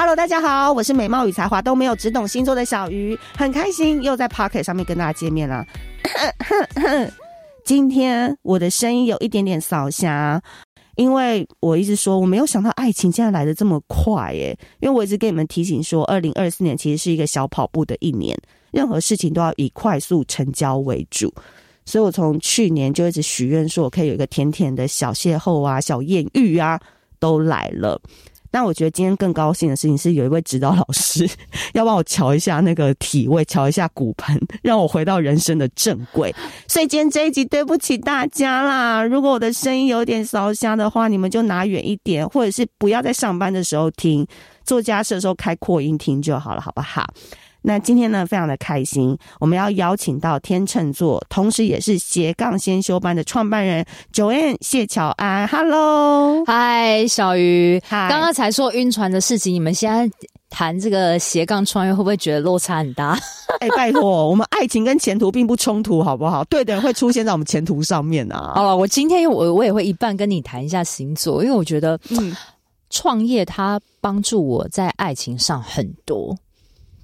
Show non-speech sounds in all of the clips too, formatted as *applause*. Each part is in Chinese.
Hello，大家好，我是美貌与才华都没有，只懂星座的小鱼，很开心又在 Pocket 上面跟大家见面了。*coughs* 今天我的声音有一点点烧声，因为我一直说我没有想到爱情竟然来得这么快耶，因为我一直跟你们提醒说，二零二四年其实是一个小跑步的一年，任何事情都要以快速成交为主，所以我从去年就一直许愿说，我可以有一个甜甜的小邂逅啊，小艳遇啊，都来了。但我觉得今天更高兴的事情是，有一位指导老师要帮我瞧一下那个体位，瞧一下骨盆，让我回到人生的正轨。所以今天这一集对不起大家啦，如果我的声音有点烧瞎的话，你们就拿远一点，或者是不要在上班的时候听，做家事的时候开扩音听就好了，好不好？那今天呢，非常的开心，我们要邀请到天秤座，同时也是斜杠先修班的创办人 Joanne 谢乔安。Hello，嗨，小鱼，嗨，刚刚才说晕船的事情，你们现在谈这个斜杠创业，会不会觉得落差很大？*laughs* 哎、欸，拜托，我们爱情跟前途并不冲突，好不好？对的人会出现在我们前途上面啊。好了，我今天我我也会一半跟你谈一下星座，因为我觉得，嗯，创业它帮助我在爱情上很多。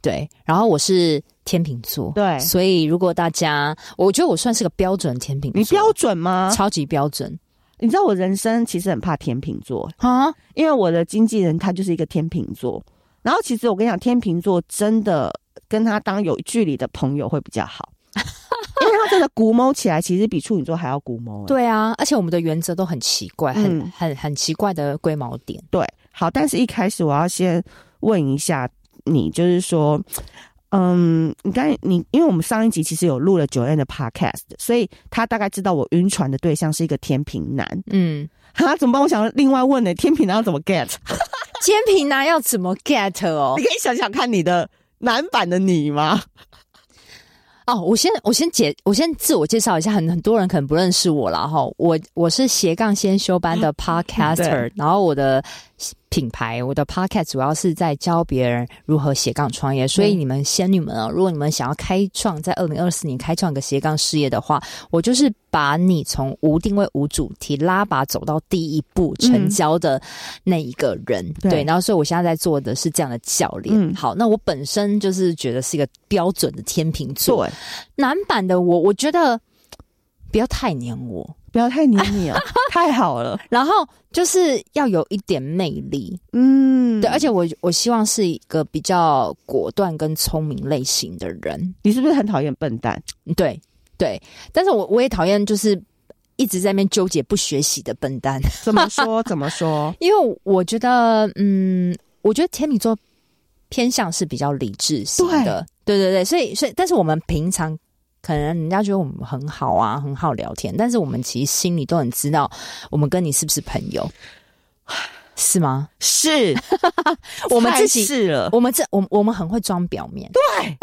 对，然后我是天秤座，对，所以如果大家，我觉得我算是个标准天秤座，你标准吗？超级标准。你知道我人生其实很怕天秤座啊，因为我的经纪人他就是一个天秤座。然后其实我跟你讲，天秤座真的跟他当有距离的朋友会比较好，*laughs* 因为他真的古谋起来，其实比处女座还要古谋。对啊，而且我们的原则都很奇怪，很、嗯、很很奇怪的龟毛点。对，好，但是一开始我要先问一下。你就是说，嗯，你刚才你，因为我们上一集其实有录了 Joanne 的 Podcast，所以他大概知道我晕船的对象是一个天平男。嗯，*laughs* 他怎么办？我想另外问呢，天平男要怎么 get？*laughs* 天平男要怎么 get 哦？你可以想想看你的男版的你吗？*laughs* 哦，我先我先解我先自我介绍一下，很很多人可能不认识我了哈。我我是斜杠先修班的 Podcaster，然后我的。品牌，我的 podcast 主要是在教别人如何斜杠创业，所以你们仙女们啊，如果你们想要开创在二零二四年开创一个斜杠事业的话，我就是把你从无定位、无主题拉拔走到第一步成交的那一个人。嗯、对，对，然后所以我现在在做的是这样的教练。嗯、好，那我本身就是觉得是一个标准的天秤座，男版的我，我觉得不要太黏我。不要太黏你了，*laughs* 太好了。然后就是要有一点魅力，嗯，对。而且我我希望是一个比较果断跟聪明类型的人。你是不是很讨厌笨蛋？对对，但是我我也讨厌就是一直在那边纠结不学习的笨蛋。怎么说？*laughs* 怎么说？因为我觉得，嗯，我觉得天秤座偏向是比较理智型的，对对对对。所以所以，但是我们平常。可能人家觉得我们很好啊，很好聊天，但是我们其实心里都很知道，我们跟你是不是朋友，是吗？是，*laughs* 我们自己是了，我们这我我们很会装表面，对，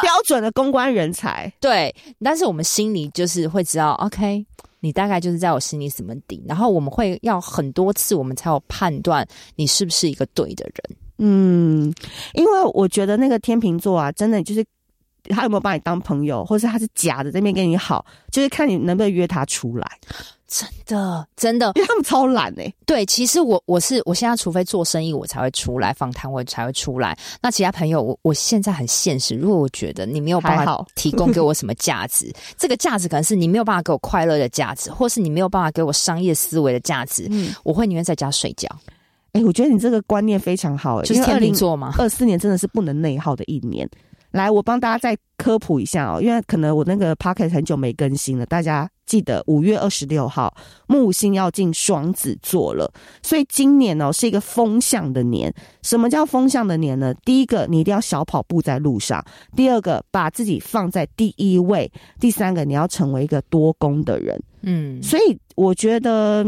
标准的公关人才，对，但是我们心里就是会知道，OK，你大概就是在我心里什么底，然后我们会要很多次，我们才有判断你是不是一个对的人，嗯，因为我觉得那个天秤座啊，真的就是。他有没有把你当朋友，或是他是假的在那边跟你好，就是看你能不能约他出来。真的，真的，因为他们超懒哎、欸。对，其实我我是我现在除非做生意，我才会出来访谈，我才会出来。那其他朋友，我我现在很现实。如果我觉得你没有办法提供给我什么价值，*laughs* 这个价值可能是你没有办法给我快乐的价值，或是你没有办法给我商业思维的价值，嗯，我会宁愿在家睡觉。哎、欸，我觉得你这个观念非常好、欸，就是天秤座嘛。二四年真的是不能内耗的一年。来，我帮大家再科普一下哦，因为可能我那个 p o c k e t 很久没更新了，大家记得五月二十六号木星要进双子座了，所以今年哦是一个风向的年。什么叫风向的年呢？第一个，你一定要小跑步在路上；第二个，把自己放在第一位；第三个，你要成为一个多功的人。嗯，所以我觉得。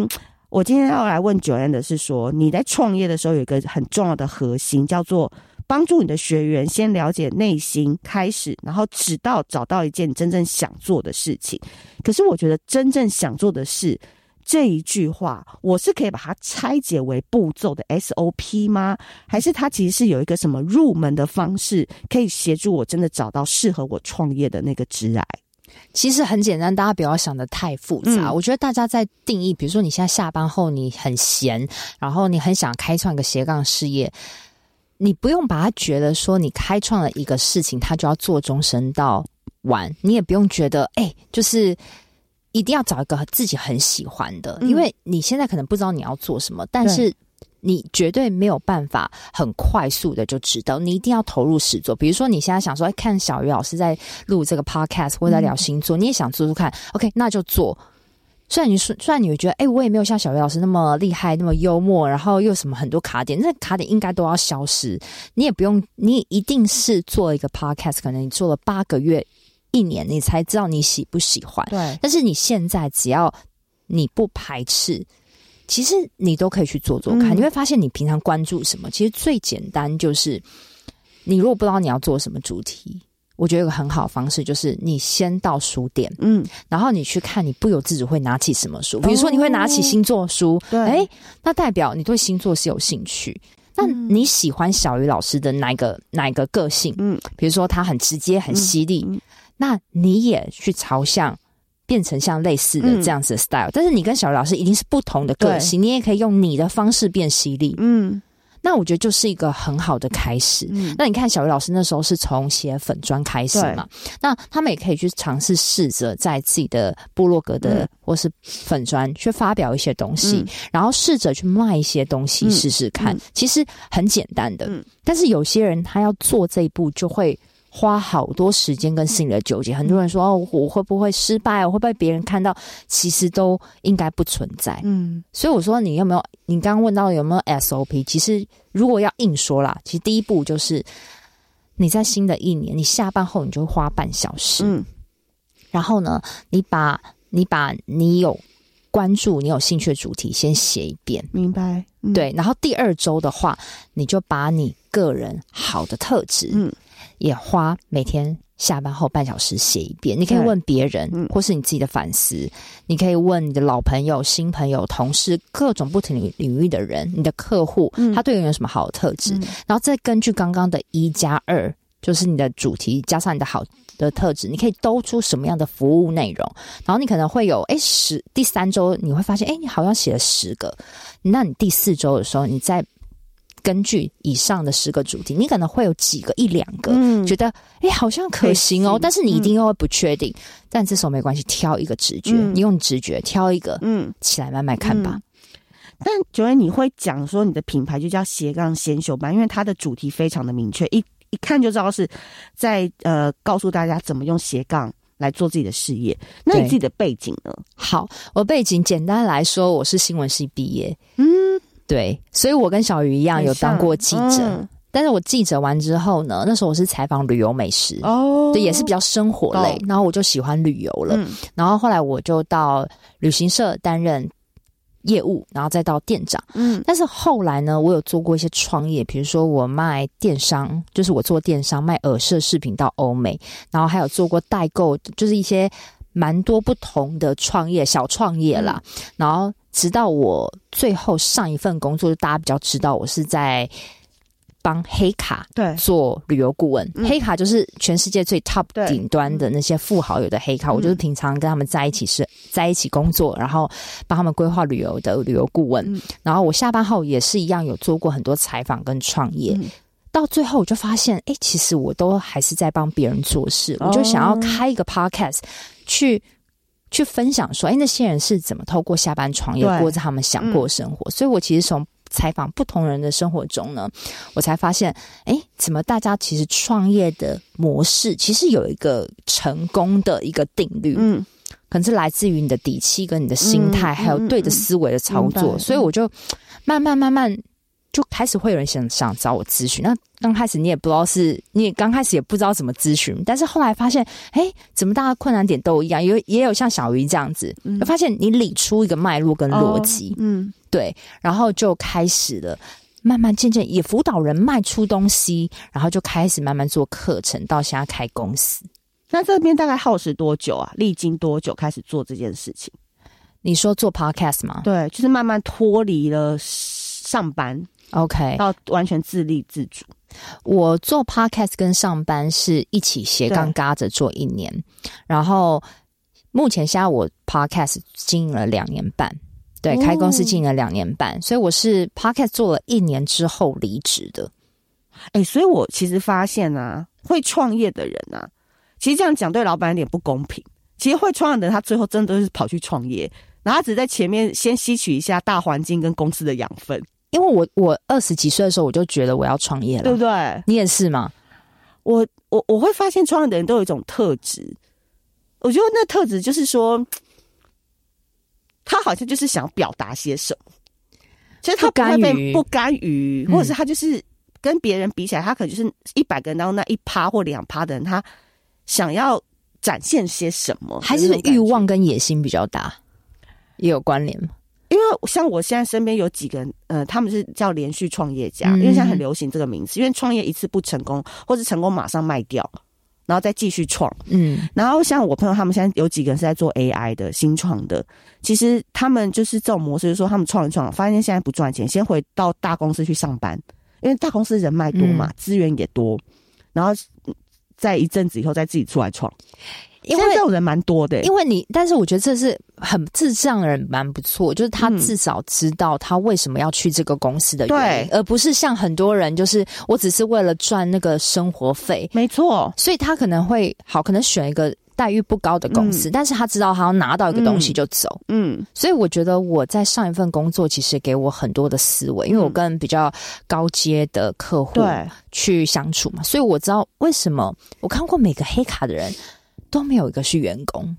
我今天要来问 Joanne 的是说，你在创业的时候有一个很重要的核心，叫做帮助你的学员先了解内心，开始，然后直到找到一件真正想做的事情。可是我觉得真正想做的事这一句话，我是可以把它拆解为步骤的 SOP 吗？还是它其实是有一个什么入门的方式，可以协助我真的找到适合我创业的那个职癌？其实很简单，大家不要想的太复杂。嗯、我觉得大家在定义，比如说你现在下班后你很闲，然后你很想开创一个斜杠事业，你不用把它觉得说你开创了一个事情，它就要做终身到完。你也不用觉得，哎，就是一定要找一个自己很喜欢的，嗯、因为你现在可能不知道你要做什么，但是。你绝对没有办法很快速的就知道，你一定要投入始作。比如说，你现在想说，哎，看小鱼老师在录这个 podcast 或者在聊星座，嗯、你也想做做看，OK，那就做。虽然你说，虽然你会觉得，哎，我也没有像小鱼老师那么厉害，那么幽默，然后又什么很多卡点，那卡点应该都要消失。你也不用，你一定是做一个 podcast，可能你做了八个月、一年，你才知道你喜不喜欢。对，但是你现在只要你不排斥。其实你都可以去做做看，嗯、你会发现你平常关注什么。其实最简单就是，你如果不知道你要做什么主题，我觉得有个很好的方式就是，你先到书店，嗯，然后你去看，你不由自主会拿起什么书。比如说，你会拿起星座书，对、哦，诶，那代表你对星座是有兴趣。那你喜欢小鱼老师的哪个哪个个性？嗯，比如说他很直接、很犀利，嗯嗯、那你也去朝向。变成像类似的这样子的 style，、嗯、但是你跟小鱼老师一定是不同的个性，你也可以用你的方式变犀利。嗯，那我觉得就是一个很好的开始。嗯，那你看小鱼老师那时候是从写粉砖开始嘛，那他们也可以去尝试试着在自己的部落格的、嗯、或是粉砖去发表一些东西，嗯、然后试着去卖一些东西试试看。嗯、其实很简单的，嗯、但是有些人他要做这一步就会。花好多时间跟心理的纠结，很多人说哦，我会不会失败？我会被别人看到？其实都应该不存在。嗯，所以我说你有没有？你刚刚问到有没有 SOP？其实如果要硬说啦，其实第一步就是你在新的一年，你下班后你就花半小时，嗯，然后呢，你把你把你有关注、你有兴趣的主题先写一遍，明白？嗯、对，然后第二周的话，你就把你个人好的特质，嗯。也花每天下班后半小时写一遍，你可以问别人，嗯、或是你自己的反思。你可以问你的老朋友、新朋友、同事，各种不同领域的人，你的客户，嗯、他对你有什么好的特质？嗯、然后再根据刚刚的一加二，就是你的主题加上你的好的特质，你可以兜出什么样的服务内容？然后你可能会有，哎十第三周你会发现，哎你好像写了十个，那你第四周的时候，你再。根据以上的十个主题，你可能会有几个一两个、嗯、觉得哎、欸、好像可行哦，但是你一定又会不确定。嗯、但这时候没关系，挑一个直觉，嗯、你用直觉挑一个，嗯，起来慢慢看吧。嗯、但九月你会讲说你的品牌就叫斜杠先修班，因为它的主题非常的明确，一一看就知道是在呃告诉大家怎么用斜杠来做自己的事业。那你自己的背景呢？好，我背景简单来说，我是新闻系毕业，嗯。对，所以我跟小鱼一样有当过记者，嗯、但是我记者完之后呢，那时候我是采访旅游美食哦，对，也是比较生活类，哦、然后我就喜欢旅游了，嗯、然后后来我就到旅行社担任业务，然后再到店长，嗯，但是后来呢，我有做过一些创业，比如说我卖电商，就是我做电商卖耳饰饰品到欧美，然后还有做过代购，就是一些蛮多不同的创业，小创业啦，嗯、然后。直到我最后上一份工作，就大家比较知道我是在帮黑卡对做旅游顾问。黑卡就是全世界最 top 顶端的那些富豪有的黑卡，我就是平常跟他们在一起是在一起工作，然后帮他们规划旅游的旅游顾问。嗯、然后我下班后也是一样有做过很多采访跟创业。嗯、到最后我就发现，哎、欸，其实我都还是在帮别人做事。哦、我就想要开一个 podcast 去。去分享说，哎，那些人是怎么透过下班创业过着他们想过生活？对所以，我其实从采访不同人的生活中呢，我才发现，哎，怎么大家其实创业的模式其实有一个成功的一个定律，嗯，可能是来自于你的底气跟你的心态，嗯、还有对的思维的操作，嗯、所以我就慢慢慢慢。就开始会有人想想找我咨询，那刚开始你也不知道是，你也刚开始也不知道怎么咨询，但是后来发现，哎，怎么大家困难点都一样，有也有像小鱼这样子，嗯、发现你理出一个脉络跟逻辑，哦、嗯，对，然后就开始了，慢慢渐渐也辅导人卖出东西，然后就开始慢慢做课程，到现在开公司。那这边大概耗时多久啊？历经多久开始做这件事情？你说做 podcast 吗？对，就是慢慢脱离了上班。OK，要完全自立自主。我做 Podcast 跟上班是一起斜杠嘎着做一年，然后目前现在我 Podcast 经营了两年半，对，哦、开公司经营了两年半，所以我是 Podcast 做了一年之后离职的。哎、欸，所以我其实发现啊，会创业的人啊，其实这样讲对老板有点不公平。其实会创业的人，他最后真的都是跑去创业，然后他只在前面先吸取一下大环境跟公司的养分。因为我我二十几岁的时候我就觉得我要创业了，对不对？你也是吗？我我我会发现创业的人都有一种特质，我觉得那特质就是说，他好像就是想表达些什么，其实他不会被不甘于，或者是他就是跟别人比起来，他可能就是一百个人当中那一趴或两趴的人，他想要展现些什么，还是欲望跟野心比较大，也有关联吗？因为像我现在身边有几个人，呃，他们是叫连续创业家，因为现在很流行这个名词。因为创业一次不成功，或是成功马上卖掉，然后再继续创。嗯，然后像我朋友他们现在有几个人是在做 AI 的新创的，其实他们就是这种模式，就是说他们创一创，发现现在不赚钱，先回到大公司去上班，因为大公司人脉多嘛，资源也多，然后在一阵子以后再自己出来创。因为这种人蛮多的，因为你，但是我觉得这是很智障的人蛮不错，就是他至少知道他为什么要去这个公司的原因，嗯、而不是像很多人就是我只是为了赚那个生活费，没错，所以他可能会好，可能选一个待遇不高的公司，嗯、但是他知道他要拿到一个东西就走，嗯，所以我觉得我在上一份工作其实给我很多的思维，因为我跟比较高阶的客户去相处嘛，所以我知道为什么我看过每个黑卡的人。都没有一个是员工，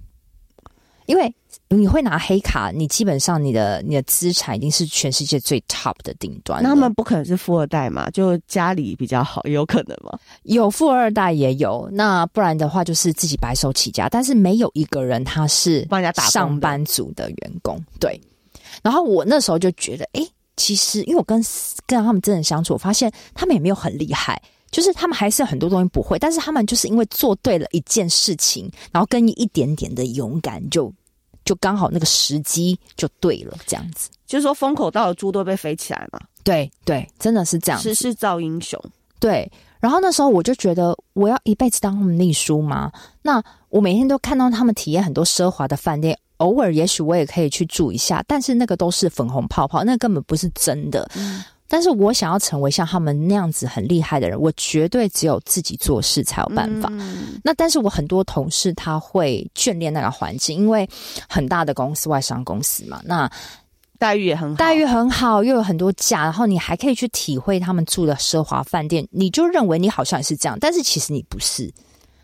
因为你会拿黑卡，你基本上你的你的资产已经是全世界最 top 的顶端。那他们不可能是富二代嘛？就家里比较好，有可能吗？有富二代也有，那不然的话就是自己白手起家。但是没有一个人他是帮人家打上班族的员工。对。然后我那时候就觉得，哎，其实因为我跟跟他们真的相处，我发现他们也没有很厉害。就是他们还是很多东西不会，但是他们就是因为做对了一件事情，然后跟一点点的勇敢就，就就刚好那个时机就对了，这样子。就是说风口到了，猪都被飞起来嘛。对对，真的是这样子。时势造英雄。对，然后那时候我就觉得，我要一辈子当他们秘书吗？那我每天都看到他们体验很多奢华的饭店，偶尔也许我也可以去住一下，但是那个都是粉红泡泡，那根本不是真的。嗯但是我想要成为像他们那样子很厉害的人，我绝对只有自己做事才有办法。嗯、那但是我很多同事他会眷恋那个环境，因为很大的公司，外商公司嘛，那待遇也很好，待遇很好，又有很多假，然后你还可以去体会他们住的奢华饭店，你就认为你好像也是这样，但是其实你不是。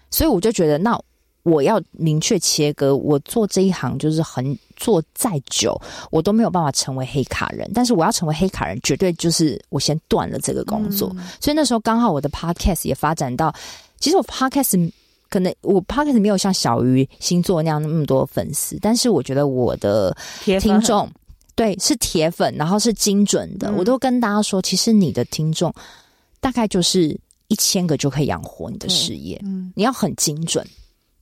所以我就觉得那。我要明确切割，我做这一行就是很做再久，我都没有办法成为黑卡人。但是我要成为黑卡人，绝对就是我先断了这个工作。嗯、所以那时候刚好我的 podcast 也发展到，其实我 podcast 可能我 podcast 没有像小鱼星座那样那么多粉丝，但是我觉得我的听众对是铁粉，然后是精准的。嗯、我都跟大家说，其实你的听众大概就是一千个就可以养活你的事业。嗯，你要很精准。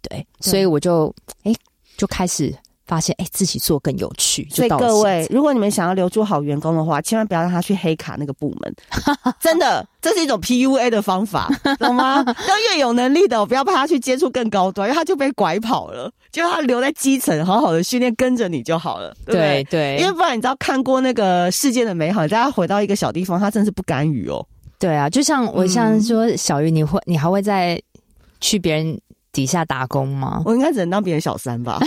对，所以我就哎，就开始发现哎，自己做更有趣。所以各位，如果你们想要留住好员工的话，千万不要让他去黑卡那个部门。*laughs* 真的，这是一种 PUA 的方法，*laughs* 懂吗？要越有能力的，我不要怕他去接触更高端，因为他就被拐跑了。就他留在基层，好好的训练，跟着你就好了。对对，对，因为不然你知道，看过那个世界的美好，大家回到一个小地方，他真是不甘于哦。对啊，就像我像说小鱼，你会你还会再去别人底下打工吗？我应该只能当别人小三吧，*laughs*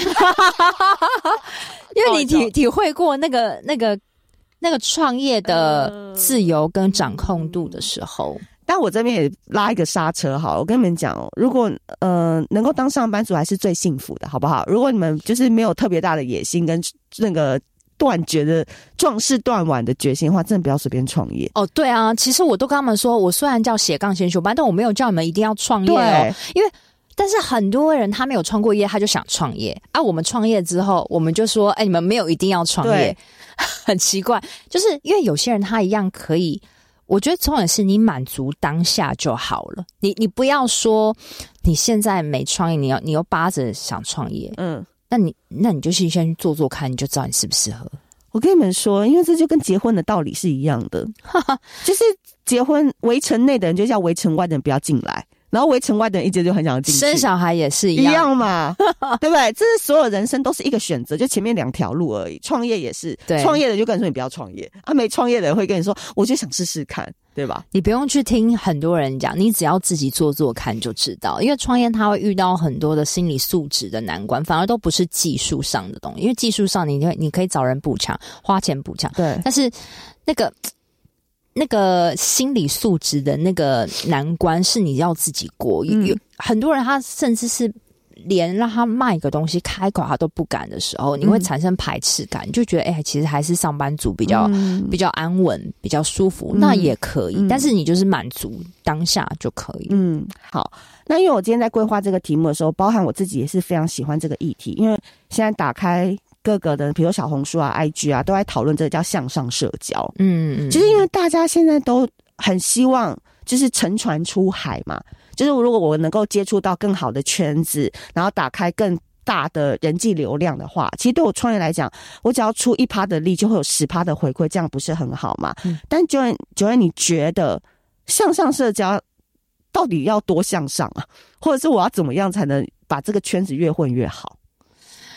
因为你体体会过那个那个那个创业的自由跟掌控度的时候。但我这边也拉一个刹车哈，我跟你们讲哦，如果呃能够当上班族还是最幸福的，好不好？如果你们就是没有特别大的野心跟那个断绝的壮士断腕的决心的话，真的不要随便创业。哦，对啊，其实我都跟他们说，我虽然叫斜杠先修班，但我没有叫你们一定要创业哦，因为但是很多人他没有创过业，他就想创业啊。我们创业之后，我们就说，哎，你们没有一定要创业，*laughs* 很奇怪，就是因为有些人他一样可以。我觉得重点是你满足当下就好了，你你不要说你现在没创业，你要你又巴着想创业，嗯，那你那你就先先去做做看，你就知道你适不适合。我跟你们说，因为这就跟结婚的道理是一样的，*laughs* 就是结婚围城内的人就叫围城外的人不要进来。然后围城外的人一直就很想进去，生小孩也是一样，一样嘛，*laughs* 对不对？这是所有人生都是一个选择，就前面两条路而已。创业也是，对，创业的就跟你说你不要创业，啊，没创业的人会跟你说，我就想试试看，对吧？你不用去听很多人讲，你只要自己做做看就知道。因为创业他会遇到很多的心理素质的难关，反而都不是技术上的东西。因为技术上你你可以找人补强，花钱补强，对，但是那个。那个心理素质的那个难关是你要自己过，有、嗯、很多人他甚至是连让他卖个东西开口他都不敢的时候，你会产生排斥感，你就觉得哎、欸，其实还是上班族比较、嗯、比较安稳，比较舒服，那也可以，嗯、但是你就是满足当下就可以。嗯，好，那因为我今天在规划这个题目的时候，包含我自己也是非常喜欢这个议题，因为现在打开。各个的，比如小红书啊、IG 啊，都在讨论这个叫向上社交。嗯嗯，其实因为大家现在都很希望，就是乘船出海嘛。就是如果我能够接触到更好的圈子，然后打开更大的人际流量的话，其实对我创业来讲，我只要出一趴的力，就会有十趴的回馈，这样不是很好吗？嗯、但 Joanne，Joanne，你觉得向上社交到底要多向上啊？或者是我要怎么样才能把这个圈子越混越好？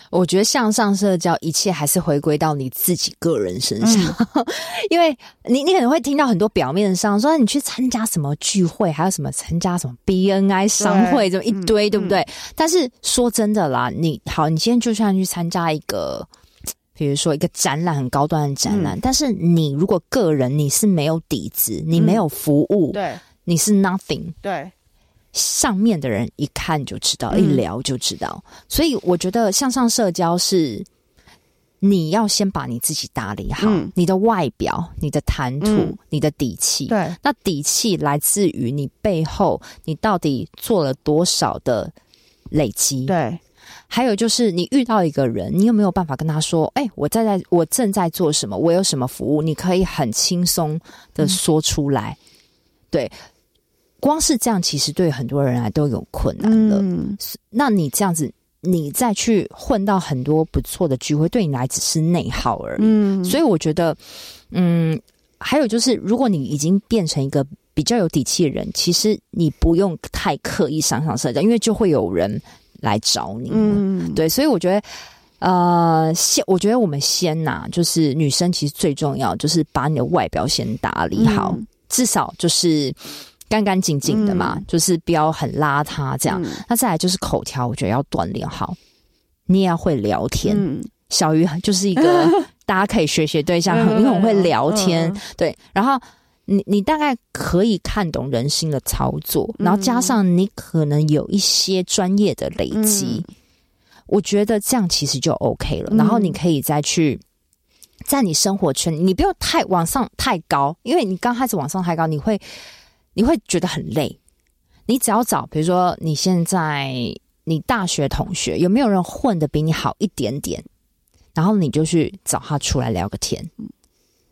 我觉得向上社交，一切还是回归到你自己个人身上，嗯、*laughs* 因为你你可能会听到很多表面上说你去参加什么聚会，还有什么参加什么 BNI 商会，这么一堆，对不对？嗯、但是说真的啦，你好，你今天就算去参加一个，比如说一个展览，很高端的展览，嗯、但是你如果个人你是没有底子，你没有服务，嗯、对，你是 nothing，对。上面的人一看就知道，一聊就知道。嗯、所以我觉得向上社交是你要先把你自己打理好，嗯、你的外表、你的谈吐、嗯、你的底气。对，那底气来自于你背后你到底做了多少的累积。对，还有就是你遇到一个人，你有没有办法跟他说：“哎、欸，我在在，我正在做什么？我有什么服务？”你可以很轻松的说出来。嗯、对。光是这样，其实对很多人来都有困难了。嗯，那你这样子，你再去混到很多不错的聚会，对你来只是内耗而已。嗯，所以我觉得，嗯，还有就是，如果你已经变成一个比较有底气的人，其实你不用太刻意上上社交，因为就会有人来找你。嗯，对，所以我觉得，呃，先，我觉得我们先呐，就是女生其实最重要就是把你的外表先打理好，嗯，至少就是。干干净净的嘛，嗯、就是不要很邋遢这样。嗯、那再来就是口条，我觉得要锻炼好。你也要会聊天。嗯、小鱼就是一个 *laughs* 大家可以学习对象，很因为很会聊天。嗯、对，然后你你大概可以看懂人心的操作，然后加上你可能有一些专业的累积，嗯、我觉得这样其实就 OK 了。然后你可以再去在你生活圈，你不要太往上太高，因为你刚开始往上太高，你会。你会觉得很累。你只要找，比如说你现在你大学同学有没有人混的比你好一点点，然后你就去找他出来聊个天，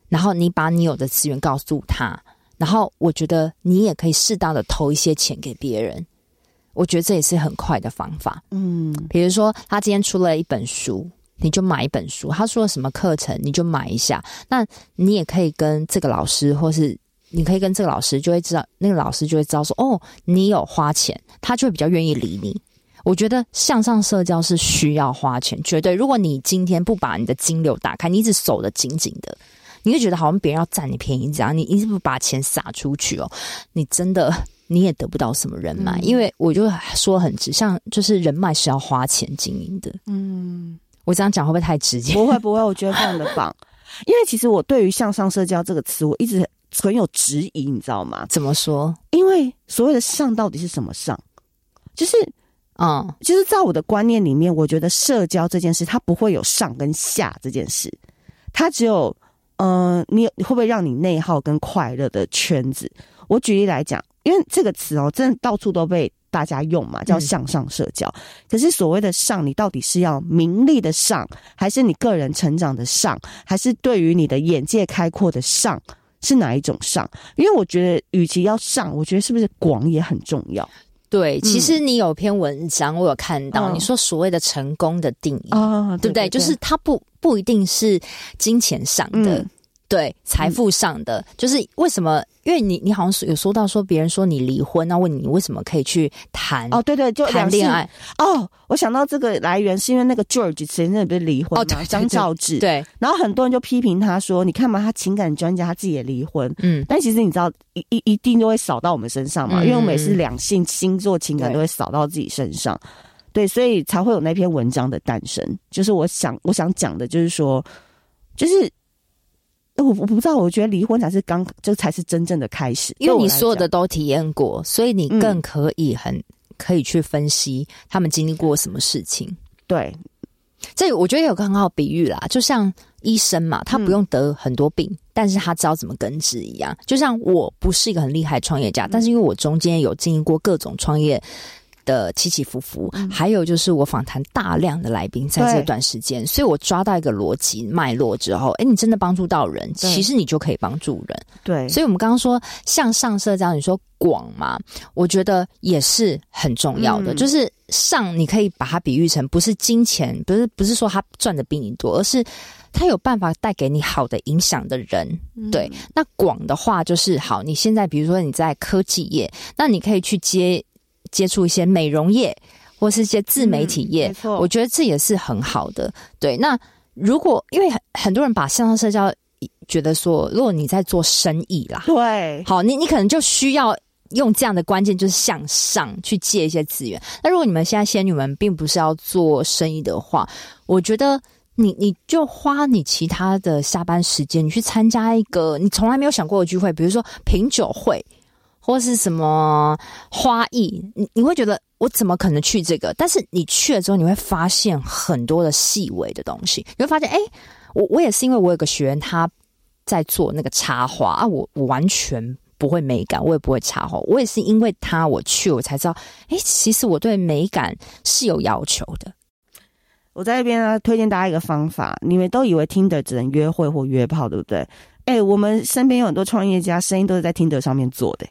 然后你把你有的资源告诉他，然后我觉得你也可以适当的投一些钱给别人，我觉得这也是很快的方法。嗯，比如说他今天出了一本书，你就买一本书；他说了什么课程，你就买一下。那你也可以跟这个老师或是。你可以跟这个老师就会知道，那个老师就会知道说，哦，你有花钱，他就会比较愿意理你。我觉得向上社交是需要花钱，绝对。如果你今天不把你的金流打开，你一直守得紧紧的，你会觉得好像别人要占你便宜这样。你一直不把钱撒出去哦，你真的你也得不到什么人脉。嗯、因为我就说很直，像就是人脉是要花钱经营的。嗯，我这样讲会不会太直接？不会不会，我觉得非常的棒。因为其实我对于向上社交这个词，我一直存有质疑，你知道吗？怎么说？因为所谓的上到底是什么上？就是，嗯，就是在我的观念里面，我觉得社交这件事，它不会有上跟下这件事，它只有，嗯、呃，你会不会让你内耗跟快乐的圈子？我举例来讲，因为这个词哦，真的到处都被大家用嘛，叫向上社交。嗯、可是所谓的上，你到底是要名利的上，还是你个人成长的上，还是对于你的眼界开阔的上，是哪一种上？因为我觉得，与其要上，我觉得是不是广也很重要？对，其实你有篇文章，我有看到，嗯、你说所谓的成功的定义啊，对不对？对对对，就是它不不一定是金钱上的。嗯对，财富上的、嗯、就是为什么？因为你你好像有说到说别人说你离婚，那问你为什么可以去谈？哦，对对，就谈恋爱。哦，我想到这个来源是因为那个 George 前阵子不是离婚吗？张兆志。对，然后很多人就批评他说：“你看嘛，他情感专家，他自己也离婚。”嗯，但其实你知道，一一一定都会扫到我们身上嘛，嗯、因为我们也是两性、星座、情感都会扫到自己身上。对，对，所以才会有那篇文章的诞生。就是我想，我想讲的就是说，就是。我我不知道，我觉得离婚才是刚，就才是真正的开始。因为你所有的都体验过，所以你更可以很、嗯、可以去分析他们经历过什么事情。对，这我觉得有个很好比喻啦，就像医生嘛，他不用得很多病，嗯、但是他知道怎么根治一样。就像我不是一个很厉害创业家，嗯、但是因为我中间有经历过各种创业。的起起伏伏，嗯、还有就是我访谈大量的来宾在这段时间，所以我抓到一个逻辑脉络之后，哎，你真的帮助到人，其实你就可以帮助人。对，所以我们刚刚说向上社交，你说广嘛，我觉得也是很重要的。嗯、就是上，你可以把它比喻成不是金钱，不是不是说他赚的比你多，而是他有办法带给你好的影响的人。嗯、对，那广的话就是好，你现在比如说你在科技业，那你可以去接。接触一些美容业，或是一些自媒体业，我觉得这也是很好的。对，那如果因为很很多人把向上社交觉得说，如果你在做生意啦，对，好，你你可能就需要用这样的关键，就是向上去借一些资源。那如果你们现在仙女们并不是要做生意的话，我觉得你你就花你其他的下班时间，你去参加一个你从来没有想过的聚会，比如说品酒会。或是什么花艺，你你会觉得我怎么可能去这个？但是你去了之后，你会发现很多的细微的东西。你会发现，哎，我我也是因为我有个学员他在做那个插花啊，我我完全不会美感，我也不会插花。我也是因为他我去，我才知道，哎，其实我对美感是有要求的。我在这边呢，推荐大家一个方法。你们都以为 Tinder 只能约会或约炮，对不对？哎，我们身边有很多创业家，生意都是在 Tinder 上面做的。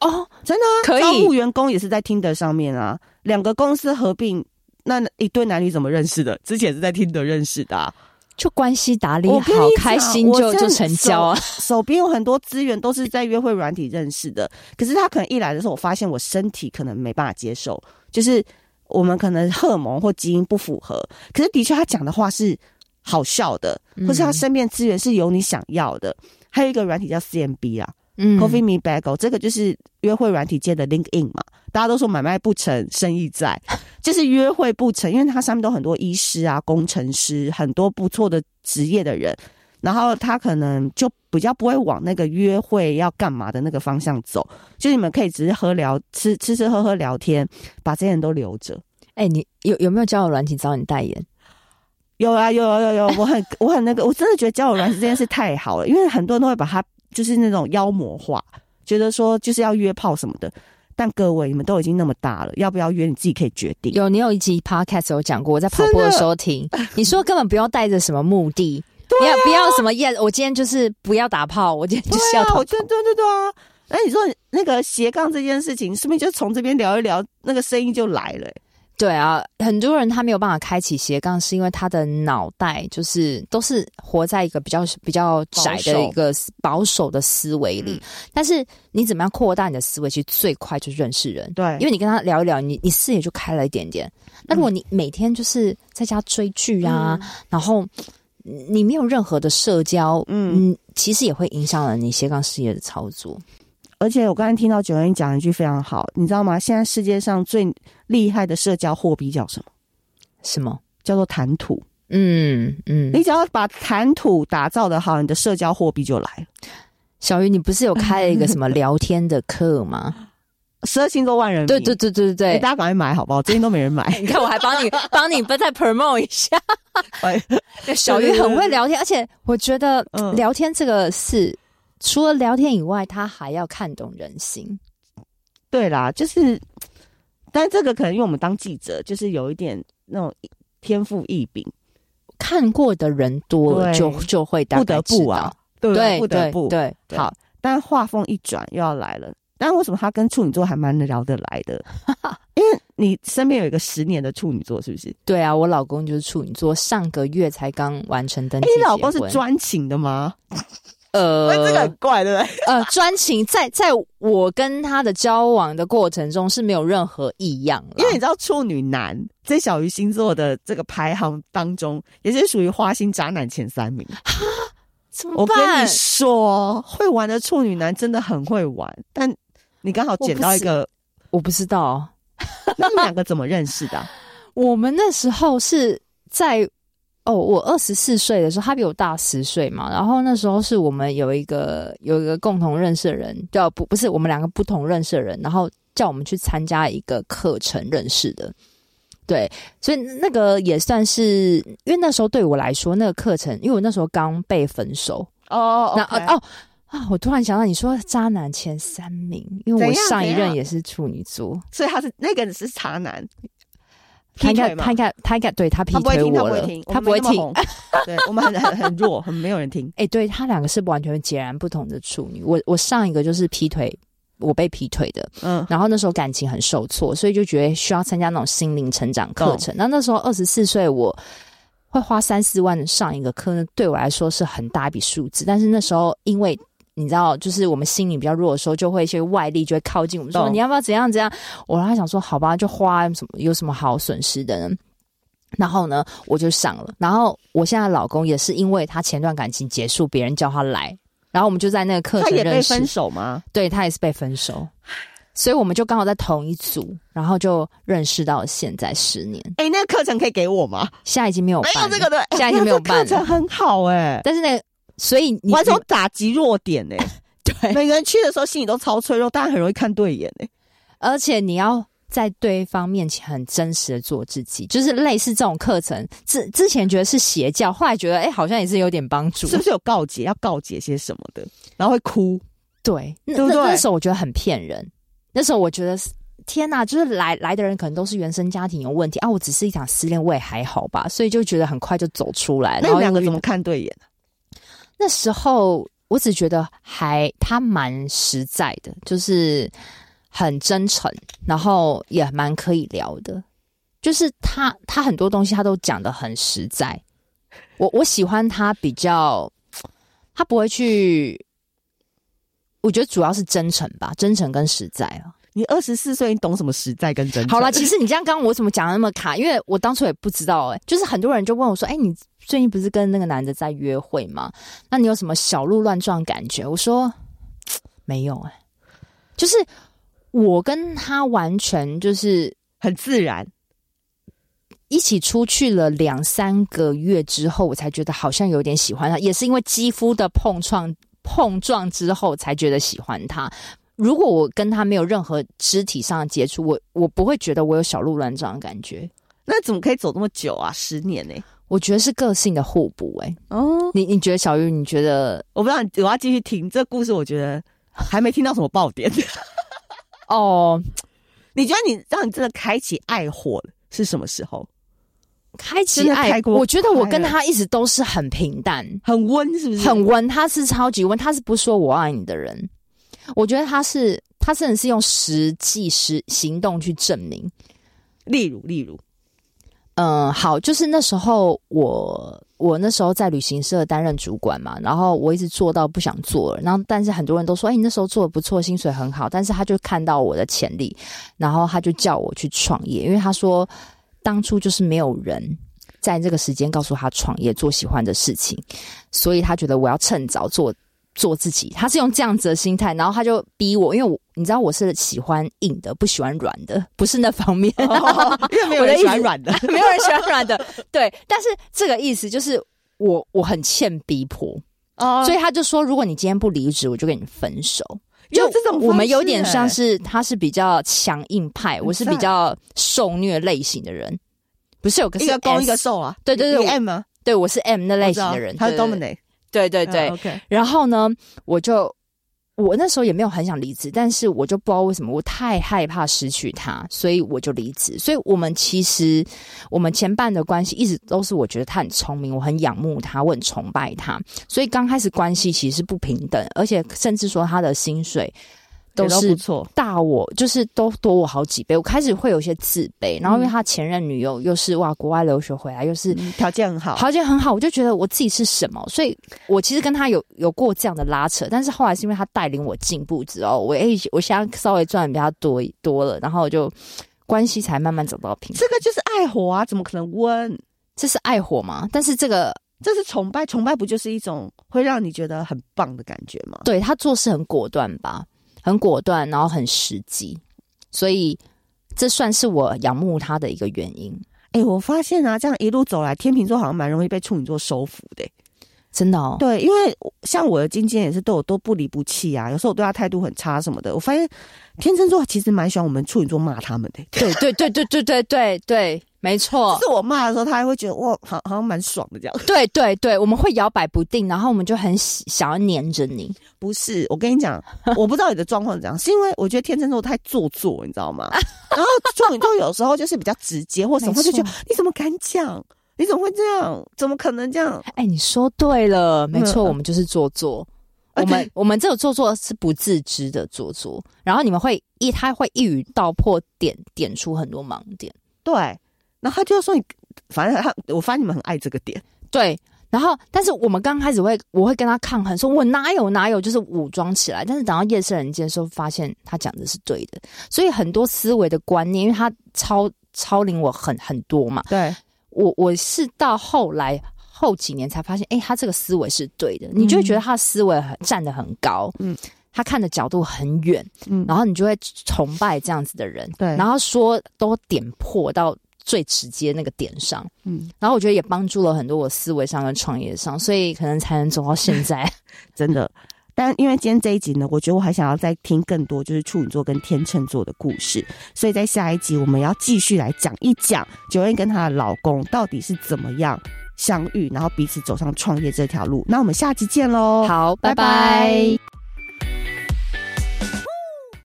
哦，真的啊，可以。招募员工也是在 Tinder 上面啊，两个公司合并，那一对男女怎么认识的？之前是在 Tinder 认识的啊，就关系打理好，开心就就成交啊。手边有很多资源，都是在约会软体认识的。可是他可能一来的时候，我发现我身体可能没办法接受，就是我们可能荷尔蒙或基因不符合。可是的确，他讲的话是好笑的，或是他身边资源是有你想要的。嗯、还有一个软体叫 CMB 啊。嗯，Coffee Me Bagel 这个就是约会软体界的 LinkedIn 嘛，大家都说买卖不成，生意在，就是约会不成，因为它上面都很多医师啊、工程师，很多不错的职业的人，然后他可能就比较不会往那个约会要干嘛的那个方向走，就你们可以只是喝聊吃吃吃喝喝聊天，把这些人都留着。哎、欸，你有有没有交友软体找你代言？有啊，有有有有，我很我很那个，我真的觉得交友软体这件事太好了，因为很多人都会把它。就是那种妖魔化，觉得说就是要约炮什么的。但各位，你们都已经那么大了，要不要约你自己可以决定。有，你有一集 podcast 有讲过，我在跑步的时候听，你说根本不用带着什么目的，不要、啊、不要什么厌。我今天就是不要打炮，我今天就是要跑。对对对对啊！哎，你说那个斜杠这件事情，是不是就从这边聊一聊，那个声音就来了？对啊，很多人他没有办法开启斜杠，是因为他的脑袋就是都是活在一个比较比较窄的一个保守的思维里。嗯、但是你怎么样扩大你的思维，其实最快就是认识人。对，因为你跟他聊一聊，你你视野就开了一点点。那如果你每天就是在家追剧啊，嗯、然后你没有任何的社交，嗯，其实也会影响了你斜杠事业的操作。而且我刚才听到 Joanne 讲一句非常好，你知道吗？现在世界上最厉害的社交货币叫什么？什么？叫做谈吐。嗯嗯，你只要把谈吐打造的好，你的社交货币就来了。小鱼，你不是有开了一个什么聊天的课吗？*laughs* 十二星座万人迷，对对对对对对，欸、大家赶快买好不好？最近都没人买，*laughs* 你看我还帮你帮你再 promote 一下。*laughs* 小鱼很会聊天，而且我觉得聊天这个是、嗯、除了聊天以外，他还要看懂人心。对啦，就是，但这个可能因为我们当记者，就是有一点那种天赋异禀，看过的人多了就就会不得不啊，对不得不对，对。好，但话锋一转又要来了。但为什么他跟处女座还蛮聊得来的？*laughs* 因为你身边有一个十年的处女座，是不是？对啊，我老公就是处女座，上个月才刚完成登记。你老公是专情的吗？呃，这个很怪，对不对？呃，专情在在我跟他的交往的过程中是没有任何异样，因为你知道处女男在小鱼星座的这个排行当中，也是属于花心渣男前三名。怎么办？我跟你说，会玩的处女男真的很会玩，但。你刚好捡到一个，我不知道。*laughs* 那你们两个怎么认识的？我们那时候是在哦，我二十四岁的时候，他比我大十岁嘛。然后那时候是我们有一个有一个共同认识的人，叫不不是我们两个不同认识的人，然后叫我们去参加一个课程认识的。对，所以那个也算是，因为那时候对我来说，那个课程，因为我那时候刚被分手哦，那哦。哦啊！我突然想到，你说渣男前三名，因为我上一任也是处女座，所以他是那个人是渣男。他应该，他应该，他应该对他劈腿我了，他不会听。会听对我们很很很弱，很没有人听。哎、欸，对他两个是完全截然不同的处女。我我上一个就是劈腿，我被劈腿的，嗯，然后那时候感情很受挫，所以就觉得需要参加那种心灵成长课程。那、嗯、那时候二十四岁，我会花三四万上一个课，对我来说是很大一笔数字。但是那时候因为你知道，就是我们心里比较弱的时候，就会一些外力就会靠近我们，说你要不要怎样怎样？我还想说，好吧，就花什么有什么好损失的呢？然后呢，我就上了。然后我现在老公也是因为他前段感情结束，别人叫他来，然后我们就在那个课程认识。他也被分手吗？对，他也是被分手，所以我们就刚好在同一组，然后就认识到现在十年。哎、欸，那个课程可以给我吗？现在已经没有办，没有这个对，现在已经没有 *laughs* 办了。课程很好哎、欸，但是那个。所以你，完全打击弱点呢、欸。*laughs* 对，每个人去的时候心里都超脆弱，但很容易看对眼呢、欸。而且你要在对方面前很真实的做自己，就是类似这种课程，之之前觉得是邪教，后来觉得哎、欸，好像也是有点帮助。是不是有告解？要告解些什么的？然后会哭？对，对不对？那，那时候我觉得很骗人。那时候我觉得天哪，就是来来的人可能都是原生家庭有问题啊。我只是一场失恋，我也还好吧，所以就觉得很快就走出来。那两个怎么看对眼？那时候我只觉得还他蛮实在的，就是很真诚，然后也蛮可以聊的。就是他他很多东西他都讲的很实在，我我喜欢他比较，他不会去，我觉得主要是真诚吧，真诚跟实在啊。你二十四岁，你懂什么实在跟真？好了，其实你这样刚刚我怎么讲的那么卡？因为我当初也不知道哎、欸，就是很多人就问我说：“哎、欸，你最近不是跟那个男的在约会吗？那你有什么小鹿乱撞感觉？”我说：“ *tsk* 没有哎、欸，就是我跟他完全就是很自然，一起出去了两三个月之后，我才觉得好像有点喜欢他，也是因为肌肤的碰撞碰撞之后才觉得喜欢他。”如果我跟他没有任何肢体上的接触，我我不会觉得我有小鹿乱撞的感觉。那怎么可以走那么久啊？十年呢、欸？我觉得是个性的互补、欸。哎，哦，你你觉得小玉？你觉得？我不知道，我要继续听这个故事。我觉得还没听到什么爆点。*laughs* 哦，你觉得你让你真的开启爱火是什么时候？开启爱，我觉得我跟他一直都是很平淡、很温，是不是？很温，他是超级温，他是不说我爱你的人。我觉得他是，他甚至是用实际实行动去证明。例如，例如，嗯，好，就是那时候我我那时候在旅行社担任主管嘛，然后我一直做到不想做了，然后但是很多人都说，哎，你那时候做的不错，薪水很好，但是他就看到我的潜力，然后他就叫我去创业，因为他说当初就是没有人在这个时间告诉他创业做喜欢的事情，所以他觉得我要趁早做。做自己。他是用这样子的心态，然后他就逼我，因为我你知道我是喜欢硬的，不喜欢软的，不是那方面。哦、因为没有人 *laughs* 喜欢软的，*laughs* 没有人喜欢软的。对，但是这个意思就是我我很欠逼迫，哦、所以他就说，如果你今天不离职，我就跟你分手。就这种，我们有点像是他是比较强硬派，我是比较受虐类型的人。不是有个一个攻一个受啊？对对对，M 吗？对，我是 M 那类型的人，他是 Dominate。对对对、uh,，OK。然后呢，我就我那时候也没有很想离职，但是我就不知道为什么我太害怕失去他，所以我就离职。所以我们其实我们前半的关系一直都是我觉得他很聪明，我很仰慕他，我很崇拜他。所以刚开始关系其实是不平等，而且甚至说他的薪水。都是大我，就是都多我好几倍。我开始会有些自卑，然后因为他前任女友又是哇国外留学回来，又是条件很好，条件很好，我就觉得我自己是什么？所以我其实跟他有有过这样的拉扯，但是后来是因为他带领我进步之后，我诶，我现在稍微赚的比较多多了，然后我就关系才慢慢走到平衡。这个就是爱火啊，怎么可能温？这是爱火吗？但是这个这是崇拜，崇拜不就是一种会让你觉得很棒的感觉吗？对，他做事很果断吧。很果断，然后很实际，所以这算是我仰慕他的一个原因。哎、我发现啊，这样一路走来，天秤座好像蛮容易被处女座收服的、真的哦。对，因为像我的经纪人也是对我都不离不弃啊，有时候我对他态度很差什么的，我发现天秤座其实蛮喜欢我们处女座骂他们的、*laughs* 欸。对对对对对对对对。没错，是我骂的时候，他还会觉得哇，好好像蛮爽的这样。对对对，我们会摇摆不定，然后我们就很想要黏着你。不是，我跟你讲，我不知道你的状况是怎样，是因为我觉得天秤座太做作，你知道吗？然后处女座有时候就是比较直接，或什么就觉得你怎么敢讲？你怎么会这样？怎么可能这样？哎，你说对了，没错，我们就是做作。我们我们这种做作是不自知的做作，然后你们会一他会一语道破，点点出很多盲点。对。然后他就说你，反正他，我发现你们很爱这个点，对。然后，但是我们刚开始会，我会跟他抗衡，说我哪有哪有，就是武装起来。但是等到夜深人静的时候，发现他讲的是对的。所以很多思维的观念，因为他超超龄我很很多嘛。对，我我是到后来后几年才发现，哎，他这个思维是对的。嗯、你就会觉得他的思维很站得很高，嗯，他看的角度很远，嗯，然后你就会崇拜这样子的人，对。然后说都点破到。最直接那个点上，嗯，然后我觉得也帮助了很多我思维上跟创业上，所以可能才能走到现在。*laughs* 真的，但因为今天这一集呢，我觉得我还想要再听更多就是处女座跟天秤座的故事，所以在下一集我们要继续来讲一讲九恩跟她的老公到底是怎么样相遇，然后彼此走上创业这条路。那我们下集见喽，好，拜拜。